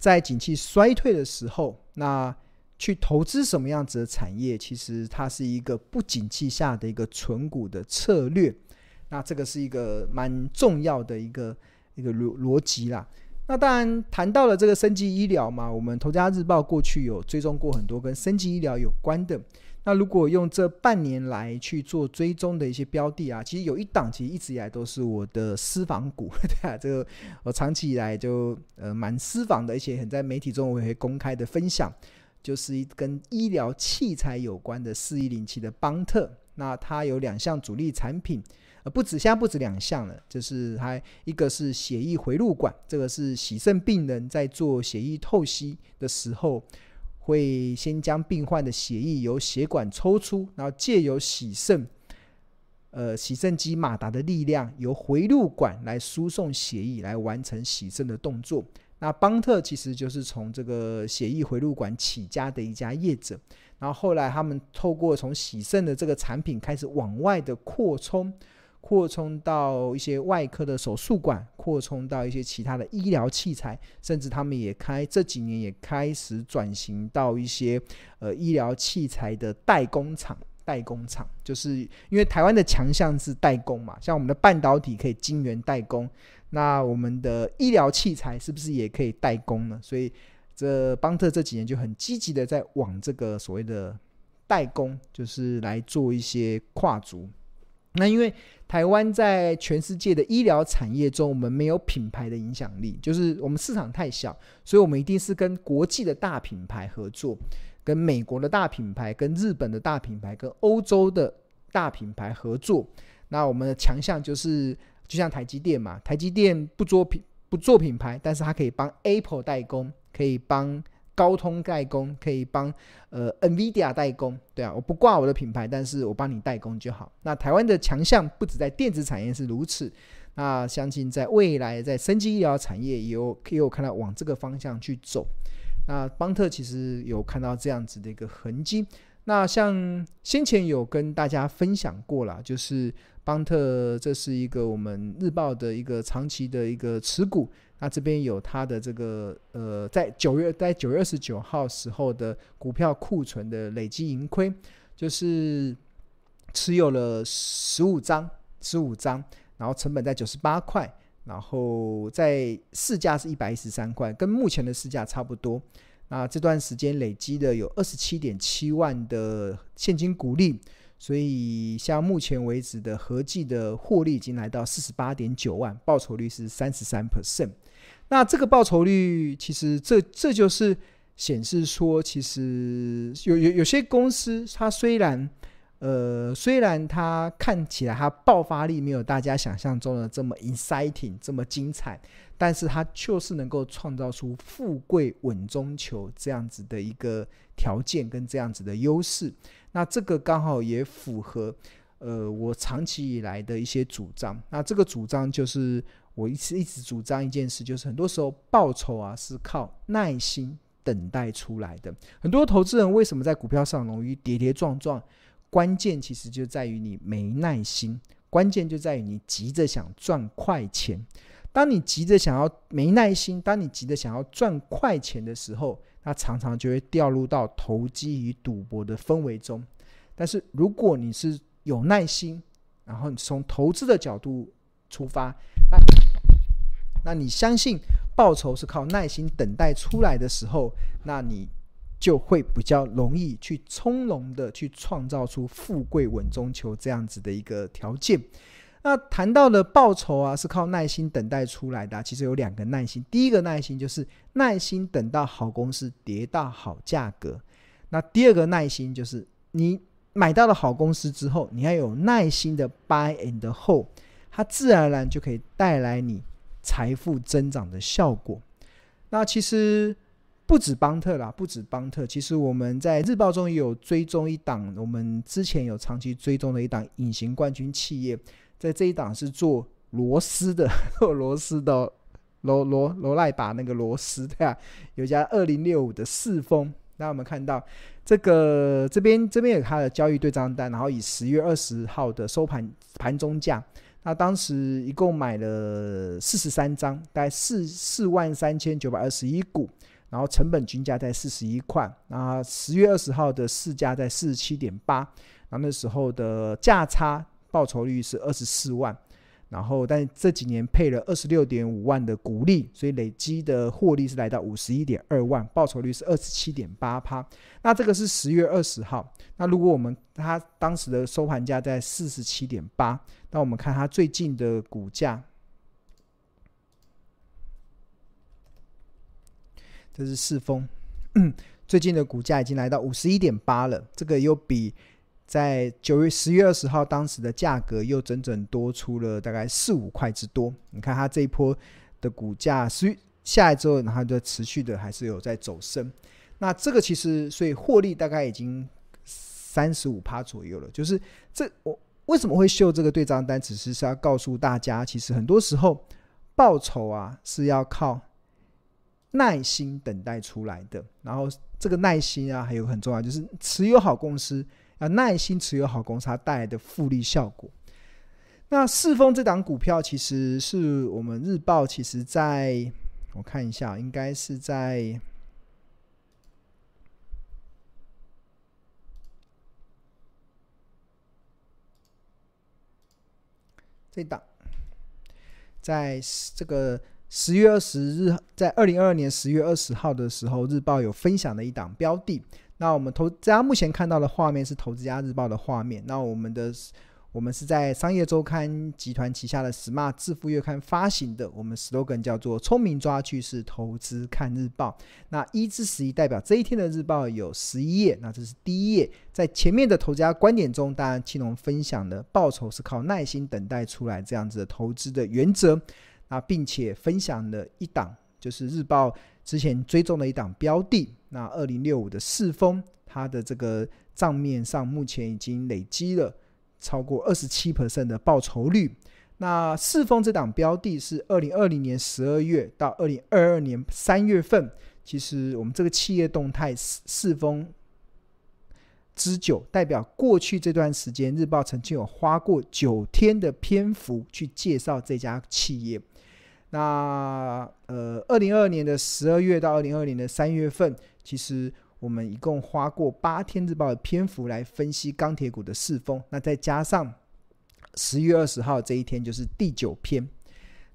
在景气衰退的时候，那去投资什么样子的产业，其实它是一个不景气下的一个存股的策略。那这个是一个蛮重要的一个一个逻逻辑啦。那当然谈到了这个生级医疗嘛，我们《头家日报》过去有追踪过很多跟生级医疗有关的。那如果用这半年来去做追踪的一些标的啊，其实有一档其实一直以来都是我的私房股，对啊，这个我长期以来就呃蛮私房的，而且很在媒体中我也会公开的分享，就是一跟医疗器材有关的四一零七的邦特，那它有两项主力产品，呃不止现在不止两项了，就是它一个是血液回路管，这个是洗肾病人在做血液透析的时候。会先将病患的血液由血管抽出，然后借由洗肾，呃，洗肾机马达的力量，由回路管来输送血液，来完成洗肾的动作。那邦特其实就是从这个血液回路管起家的一家业者，然后后来他们透过从洗肾的这个产品开始往外的扩充。扩充到一些外科的手术馆，扩充到一些其他的医疗器材，甚至他们也开这几年也开始转型到一些呃医疗器材的代工厂。代工厂就是因为台湾的强项是代工嘛，像我们的半导体可以晶圆代工，那我们的医疗器材是不是也可以代工呢？所以这邦特这几年就很积极的在往这个所谓的代工，就是来做一些跨足。那因为台湾在全世界的医疗产业中，我们没有品牌的影响力，就是我们市场太小，所以我们一定是跟国际的大品牌合作，跟美国的大品牌、跟日本的大品牌、跟欧洲的大品牌合作。那我们的强项就是，就像台积电嘛，台积电不做品不做品牌，但是它可以帮 Apple 代工，可以帮。高通代工可以帮呃 NVIDIA 代工，对啊，我不挂我的品牌，但是我帮你代工就好。那台湾的强项不止在电子产业是如此，那相信在未来在生技医疗产业也有也有看到往这个方向去走。那邦特其实有看到这样子的一个痕迹。那像先前有跟大家分享过了，就是邦特这是一个我们日报的一个长期的一个持股。那这边有它的这个呃，在九月在九月二十九号时候的股票库存的累积盈亏，就是持有了十五张，十五张，然后成本在九十八块，然后在市价是一百一十三块，跟目前的市价差不多。那这段时间累积的有二十七点七万的现金股利。所以，像目前为止的合计的获利已经来到四十八点九万，报酬率是三十三 percent。那这个报酬率，其实这这就是显示说，其实有有有些公司，它虽然呃虽然它看起来它爆发力没有大家想象中的这么 exciting 这么精彩，但是它就是能够创造出富贵稳中求这样子的一个条件跟这样子的优势。那这个刚好也符合，呃，我长期以来的一些主张。那这个主张就是我一直一直主张一件事，就是很多时候报酬啊是靠耐心等待出来的。很多投资人为什么在股票上容易跌跌撞撞？关键其实就在于你没耐心，关键就在于你急着想赚快钱。当你急着想要没耐心，当你急着想要赚快钱的时候，那常常就会掉入到投机与赌博的氛围中。但是如果你是有耐心，然后你从投资的角度出发，那那你相信报酬是靠耐心等待出来的时候，那你就会比较容易去从容的去创造出富贵稳中求这样子的一个条件。那谈到的报酬啊，是靠耐心等待出来的。其实有两个耐心，第一个耐心就是耐心等到好公司跌到好价格。那第二个耐心就是你买到了好公司之后，你要有耐心的 buy and hold，它自然而然就可以带来你财富增长的效果。那其实不止邦特啦，不止邦特，其实我们在日报中也有追踪一档，我们之前有长期追踪的一档隐形冠军企业。在这一档是做螺丝的，做螺丝的螺螺螺赖把那个螺丝对啊，有家二零六五的四丰，那我们看到这个这边这边有它的交易对账单，然后以十月二十号的收盘盘中价，他当时一共买了四十三张，大概四四万三千九百二十一股，然后成本均价在四十一块，那十月二十号的市价在四十七点八，然后那时候的价差报酬率是二十四万。然后，但这几年配了二十六点五万的股利，所以累积的获利是来到五十一点二万，报酬率是二十七点八趴。那这个是十月二十号。那如果我们它当时的收盘价在四十七点八，那我们看它最近的股价，这是四丰，最近的股价已经来到五十一点八了，这个又比。在九月十月二十号，当时的价格又整整多出了大概四五块之多。你看它这一波的股价，是下来之后，然后就持续的还是有在走升。那这个其实，所以获利大概已经三十五趴左右了。就是这我为什么会秀这个对账单，只是是要告诉大家，其实很多时候报酬啊是要靠耐心等待出来的。然后这个耐心啊，还有很重要，就是持有好公司。啊耐心持有好公司，它带来的复利效果。那四丰这档股票，其实是我们日报，其实在我看一下，应该是在这档，在这个十月二十日，在二零二二年十月二十号的时候，日报有分享的一档标的。那我们投大家目前看到的画面是《投资家日报》的画面。那我们的我们是在商业周刊集团旗下的 Smart 致富月刊发行的。我们 slogan 叫做“聪明抓趋势，投资看日报”。那一至十一代表这一天的日报有十一页。那这是第一页，在前面的投资家观点中，当然青龙分享的报酬是靠耐心等待出来这样子的投资的原则。那并且分享了一档，就是日报之前追踪的一档标的。那二零六五的四丰，它的这个账面上目前已经累积了超过二十七 percent 的报酬率。那四丰这档标的是二零二零年十二月到二零二二年三月份，其实我们这个企业动态四四丰之久，代表过去这段时间日报曾经有花过九天的篇幅去介绍这家企业。那呃，二零二二年的十二月到二零二二年的三月份。其实我们一共花过八天日报的篇幅来分析钢铁股的四风，那再加上十月二十号这一天就是第九篇。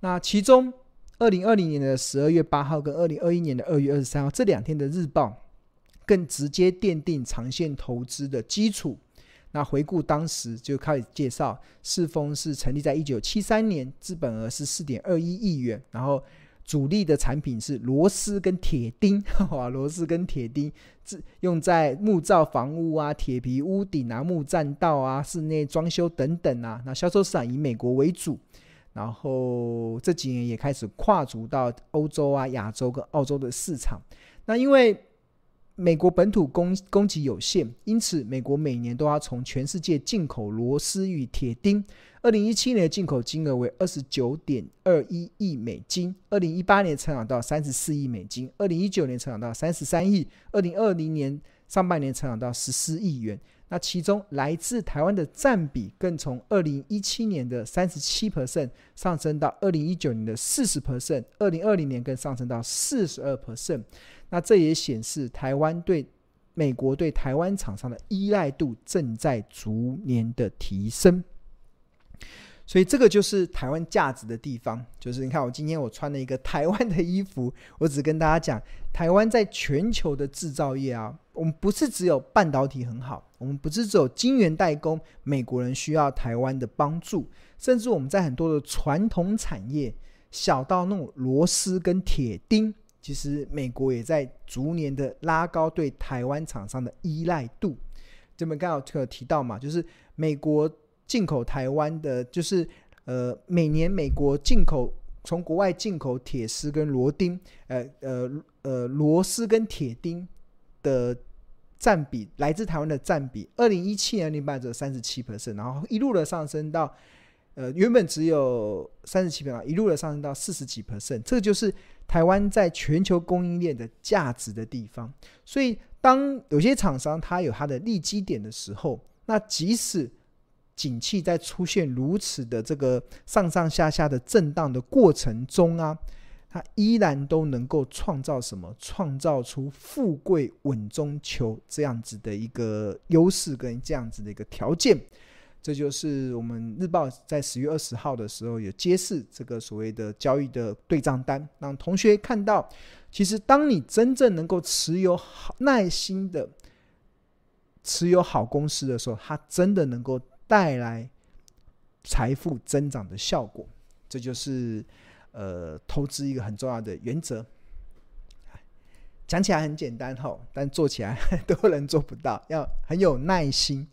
那其中二零二零年的十二月八号跟二零二一年的二月二十三号这两天的日报，更直接奠定长线投资的基础。那回顾当时就开始介绍，世丰是成立在一九七三年，资本额是四点二一亿元，然后。主力的产品是螺丝跟铁钉，哇，螺丝跟铁钉，用在木造房屋啊、铁皮屋顶啊、木栈道啊、室内装修等等啊。那销售市场以美国为主，然后这几年也开始跨足到欧洲啊、亚洲跟澳洲的市场。那因为美国本土供供给有限，因此美国每年都要从全世界进口螺丝与铁钉。二零一七年的进口金额为二十九点二一亿美金，二零一八年成长到三十四亿美金，二零一九年成长到三十三亿，二零二零年上半年成长到十四亿元。那其中来自台湾的占比更从二零一七年的三十七 percent 上升到二零一九年的四十 percent，二零二零年更上升到四十二 percent。那这也显示台湾对美国对台湾厂商的依赖度正在逐年的提升，所以这个就是台湾价值的地方。就是你看，我今天我穿了一个台湾的衣服，我只跟大家讲，台湾在全球的制造业啊，我们不是只有半导体很好，我们不是只有晶圆代工，美国人需要台湾的帮助，甚至我们在很多的传统产业，小到那种螺丝跟铁钉。其实美国也在逐年的拉高对台湾厂商的依赖度。这边刚好有提到嘛，就是美国进口台湾的，就是呃每年美国进口从国外进口铁丝跟螺钉，呃呃呃螺丝跟铁钉的占比，来自台湾的占比，二零一七年零八折三十七 percent，然后一路的上升到呃原本只有三十七 percent，一路的上升到四十几 percent，这个就是。台湾在全球供应链的价值的地方，所以当有些厂商它有它的利基点的时候，那即使景气在出现如此的这个上上下下的震荡的过程中啊，它依然都能够创造什么？创造出富贵稳中求这样子的一个优势跟这样子的一个条件。这就是我们日报在十月二十号的时候有揭示这个所谓的交易的对账单，让同学看到，其实当你真正能够持有好耐心的持有好公司的时候，它真的能够带来财富增长的效果。这就是呃投资一个很重要的原则。讲起来很简单吼，但做起来很多人做不到，要很有耐心。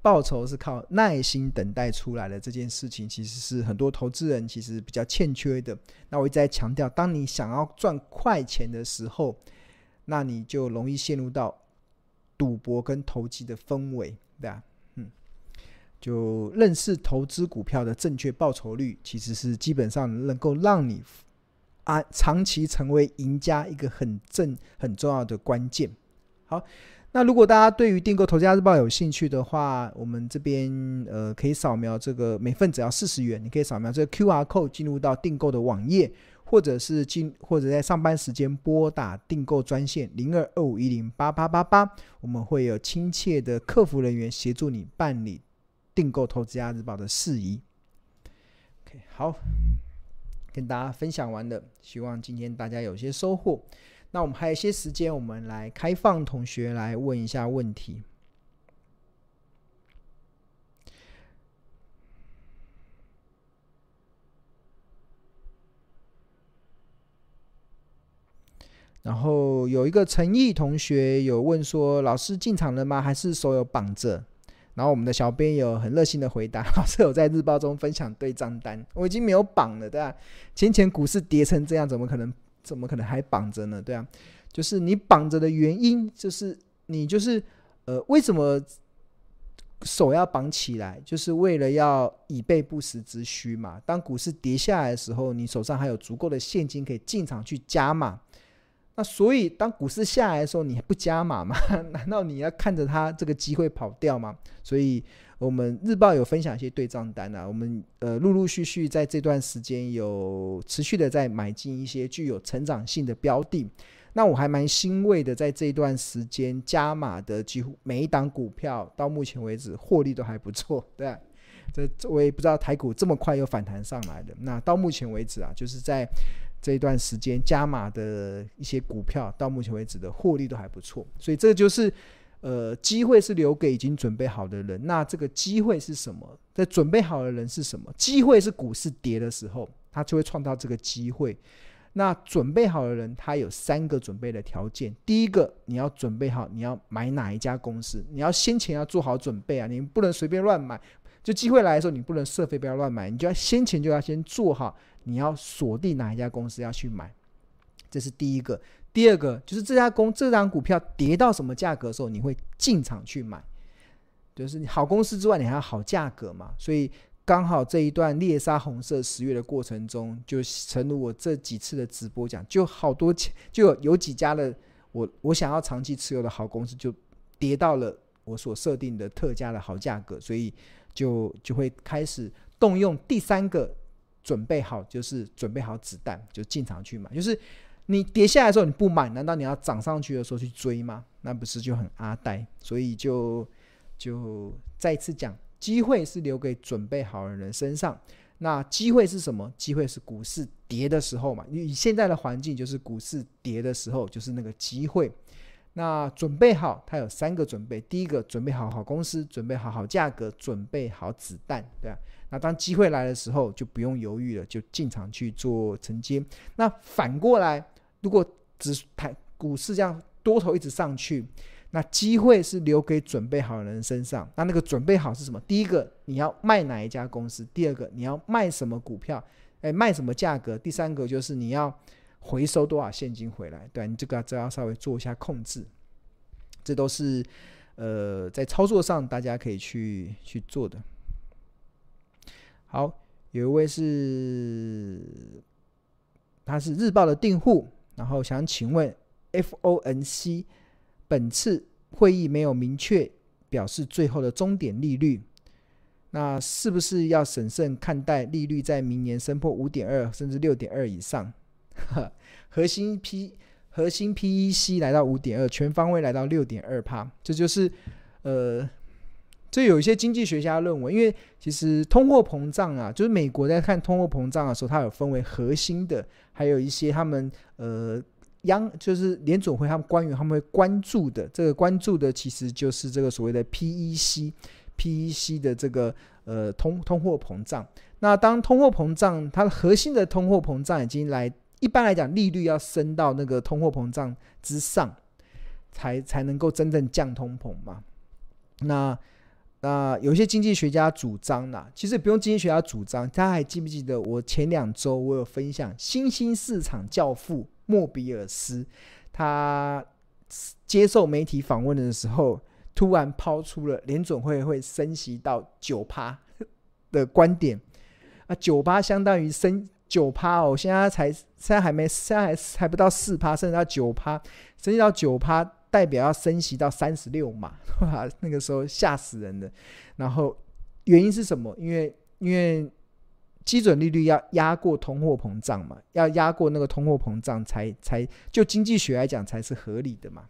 报酬是靠耐心等待出来的，这件事情其实是很多投资人其实比较欠缺的。那我一直在强调，当你想要赚快钱的时候，那你就容易陷入到赌博跟投机的氛围，对吧？嗯，就认识投资股票的正确报酬率，其实是基本上能够让你啊长期成为赢家一个很正很重要的关键。好。那如果大家对于订购《投资家日报》有兴趣的话，我们这边呃可以扫描这个每份只要四十元，你可以扫描这个 QR code 进入到订购的网页，或者是进或者在上班时间拨打订购专线零二二五一零八八八八，我们会有亲切的客服人员协助你办理订购《投资家日报》的事宜。OK，好，跟大家分享完了，希望今天大家有些收获。那我们还有一些时间，我们来开放同学来问一下问题。然后有一个陈毅同学有问说：“老师进场了吗？还是手有绑着？”然后我们的小编有很热心的回答：“ 老师有在日报中分享对账单，我已经没有绑了，对吧？先前股市跌成这样，怎么可能？”怎么可能还绑着呢？对啊，就是你绑着的原因，就是你就是呃，为什么手要绑起来？就是为了要以备不时之需嘛。当股市跌下来的时候，你手上还有足够的现金可以进场去加码。那所以当股市下来的时候，你还不加码吗？难道你要看着它这个机会跑掉吗？所以。我们日报有分享一些对账单啊，我们呃陆陆续续在这段时间有持续的在买进一些具有成长性的标的，那我还蛮欣慰的，在这段时间加码的几乎每一档股票到目前为止获利都还不错，对啊，这我也不知道台股这么快又反弹上来的，那到目前为止啊，就是在这一段时间加码的一些股票到目前为止的获利都还不错，所以这就是。呃，机会是留给已经准备好的人。那这个机会是什么？在准备好的人是什么？机会是股市跌的时候，他就会创造这个机会。那准备好的人，他有三个准备的条件。第一个，你要准备好你要买哪一家公司，你要先前要做好准备啊，你不能随便乱买。就机会来的时候，你不能设飞，不要乱买，你就要先前就要先做好，你要锁定哪一家公司要去买，这是第一个。第二个就是这家公这张股票跌到什么价格的时候，你会进场去买，就是好公司之外，你还要好价格嘛。所以刚好这一段猎杀红色十月的过程中，就成如我这几次的直播讲，就好多，就有几家的我我想要长期持有的好公司，就跌到了我所设定的特价的好价格，所以就就会开始动用第三个准备好，就是准备好子弹，就进场去买，就是。你跌下来的时候你不买，难道你要涨上去的时候去追吗？那不是就很阿呆？所以就就再次讲，机会是留给准备好的人身上。那机会是什么？机会是股市跌的时候嘛。你现在的环境就是股市跌的时候，就是那个机会。那准备好，它有三个准备：第一个，准备好好公司，准备好好价格，准备好子弹，对吧？那当机会来的时候，就不用犹豫了，就进场去做承接。那反过来。如果只台股市这样多头一直上去，那机会是留给准备好的人身上。那那个准备好是什么？第一个，你要卖哪一家公司？第二个，你要卖什么股票？诶，卖什么价格？第三个就是你要回收多少现金回来？对，你这个就要稍微做一下控制。这都是呃在操作上大家可以去去做的。好，有一位是他是日报的订户。然后想请问，FONC 本次会议没有明确表示最后的终点利率，那是不是要审慎看待利率在明年升破五点二甚至六点二以上？核心 P 核心 PEC 来到五点二，全方位来到六点二趴，这就是呃。这有一些经济学家认为，因为其实通货膨胀啊，就是美国在看通货膨胀的时候，它有分为核心的，还有一些他们呃央就是联总会他们官员他们会关注的，这个关注的其实就是这个所谓的 PEC PEC 的这个呃通通货膨胀。那当通货膨胀它的核心的通货膨胀已经来，一般来讲利率要升到那个通货膨胀之上，才才能够真正降通膨嘛。那那有些经济学家主张呢，其实不用经济学家主张，大家还记不记得我前两周我有分享新兴市场教父莫比尔斯，他接受媒体访问的时候，突然抛出了联准会会升息到九趴的观点啊，九趴相当于升九趴哦，现在才现在还没，现在还还不到四趴，甚至到九趴，升息到九趴。代表要升息到三十六码，哇，那个时候吓死人了。然后原因是什么？因为因为基准利率要压过通货膨胀嘛，要压过那个通货膨胀才才就经济学来讲才是合理的嘛。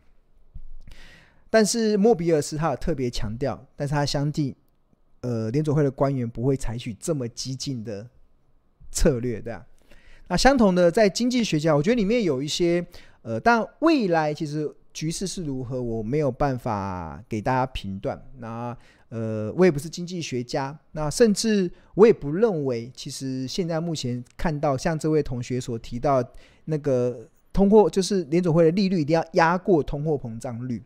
但是莫比尔斯他有特别强调，但是他相信呃联准会的官员不会采取这么激进的策略，对啊。那相同的在经济学家，我觉得里面有一些呃，但未来其实。局势是如何，我没有办法给大家评断。那呃，我也不是经济学家，那甚至我也不认为，其实现在目前看到像这位同学所提到那个通货，就是联总会的利率一定要压过通货膨胀率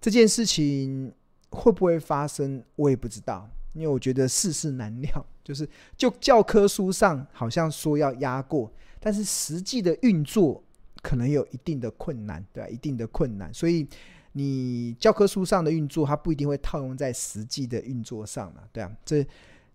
这件事情会不会发生，我也不知道，因为我觉得世事难料。就是就教科书上好像说要压过，但是实际的运作。可能有一定的困难，对吧？一定的困难，所以你教科书上的运作，它不一定会套用在实际的运作上了，对啊，这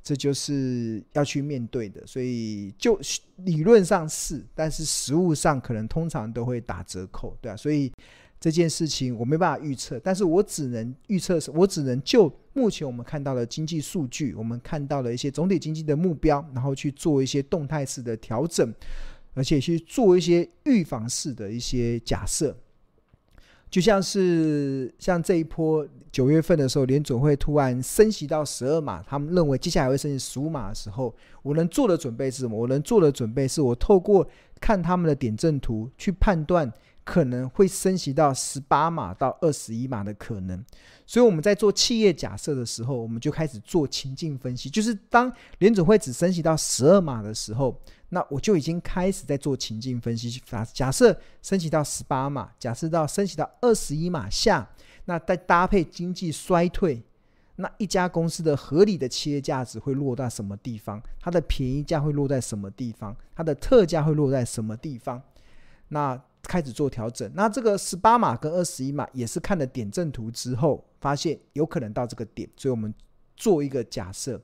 这就是要去面对的。所以就理论上是，但是实物上可能通常都会打折扣，对啊。所以这件事情我没办法预测，但是我只能预测，我只能就目前我们看到的经济数据，我们看到的一些总体经济的目标，然后去做一些动态式的调整。而且去做一些预防式的一些假设，就像是像这一波九月份的时候，联准会突然升息到十二码，他们认为接下来会升息十五码的时候，我能做的准备是什么？我能做的准备是我透过看他们的点阵图去判断可能会升息到十八码到二十一码的可能。所以我们在做企业假设的时候，我们就开始做情境分析，就是当联准会只升息到十二码的时候。那我就已经开始在做情境分析，假假设升息到十八码，假设到升息到二十一码下，那再搭配经济衰退，那一家公司的合理的企业价值会落在什么地方？它的便宜价会落在什么地方？它的特价会落在什么地方？那开始做调整。那这个十八码跟二十一码也是看了点阵图之后，发现有可能到这个点，所以我们做一个假设，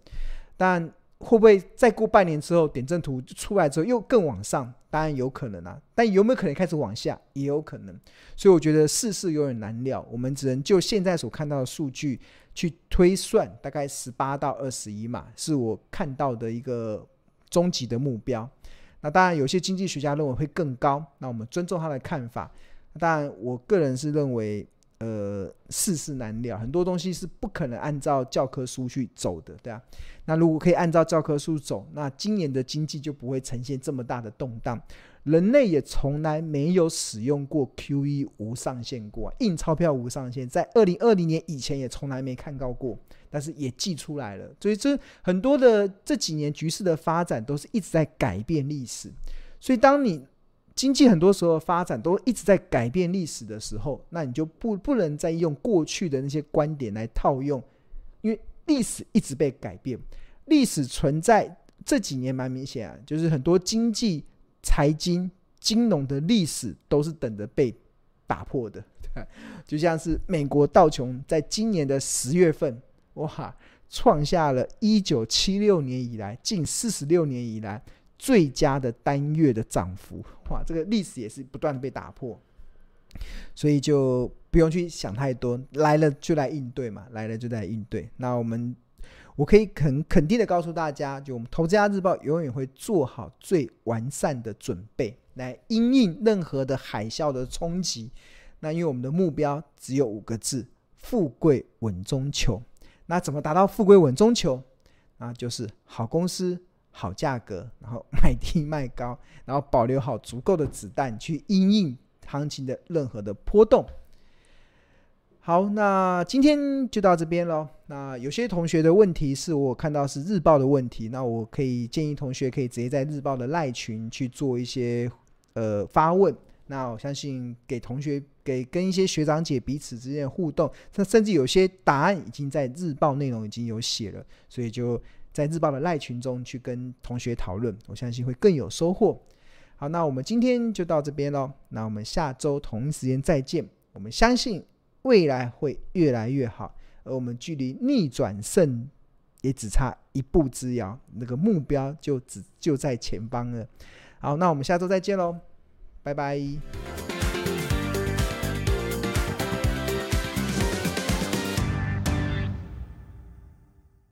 但。会不会再过半年之后，点阵图出来之后又更往上？当然有可能啊，但有没有可能开始往下？也有可能。所以我觉得世事有点难料，我们只能就现在所看到的数据去推算，大概十八到二十一码，是我看到的一个终极的目标。那当然，有些经济学家认为会更高，那我们尊重他的看法。当然，我个人是认为。呃，世事难料，很多东西是不可能按照教科书去走的，对啊。那如果可以按照教科书走，那今年的经济就不会呈现这么大的动荡。人类也从来没有使用过 QE 无上限过，印钞票无上限，在二零二零年以前也从来没看到过，但是也记出来了。所以这很多的这几年局势的发展都是一直在改变历史。所以当你经济很多时候发展都一直在改变历史的时候，那你就不不能再用过去的那些观点来套用，因为历史一直被改变。历史存在这几年蛮明显啊，就是很多经济、财经、金融的历史都是等着被打破的。就像是美国道琼在今年的十月份，哇，创下了一九七六年以来近四十六年以来。最佳的单月的涨幅，哇，这个历史也是不断的被打破，所以就不用去想太多，来了就来应对嘛，来了就来应对。那我们我可以肯肯定的告诉大家，就我们投资家日报永远会做好最完善的准备，来因应任何的海啸的冲击。那因为我们的目标只有五个字：富贵稳中求。那怎么达到富贵稳中求？那就是好公司、好价格，然后买低卖高，然后保留好足够的子弹去因应行情的任何的波动。好，那今天就到这边喽。那有些同学的问题是我看到是日报的问题，那我可以建议同学可以直接在日报的赖群去做一些呃发问。那我相信给同学给跟一些学长姐彼此之间的互动，那甚至有些答案已经在日报内容已经有写了，所以就在日报的赖群中去跟同学讨论，我相信会更有收获。好，那我们今天就到这边喽，那我们下周同一时间再见。我们相信未来会越来越好，而我们距离逆转胜也只差一步之遥，那个目标就只就在前方了。好，那我们下周再见喽。拜拜。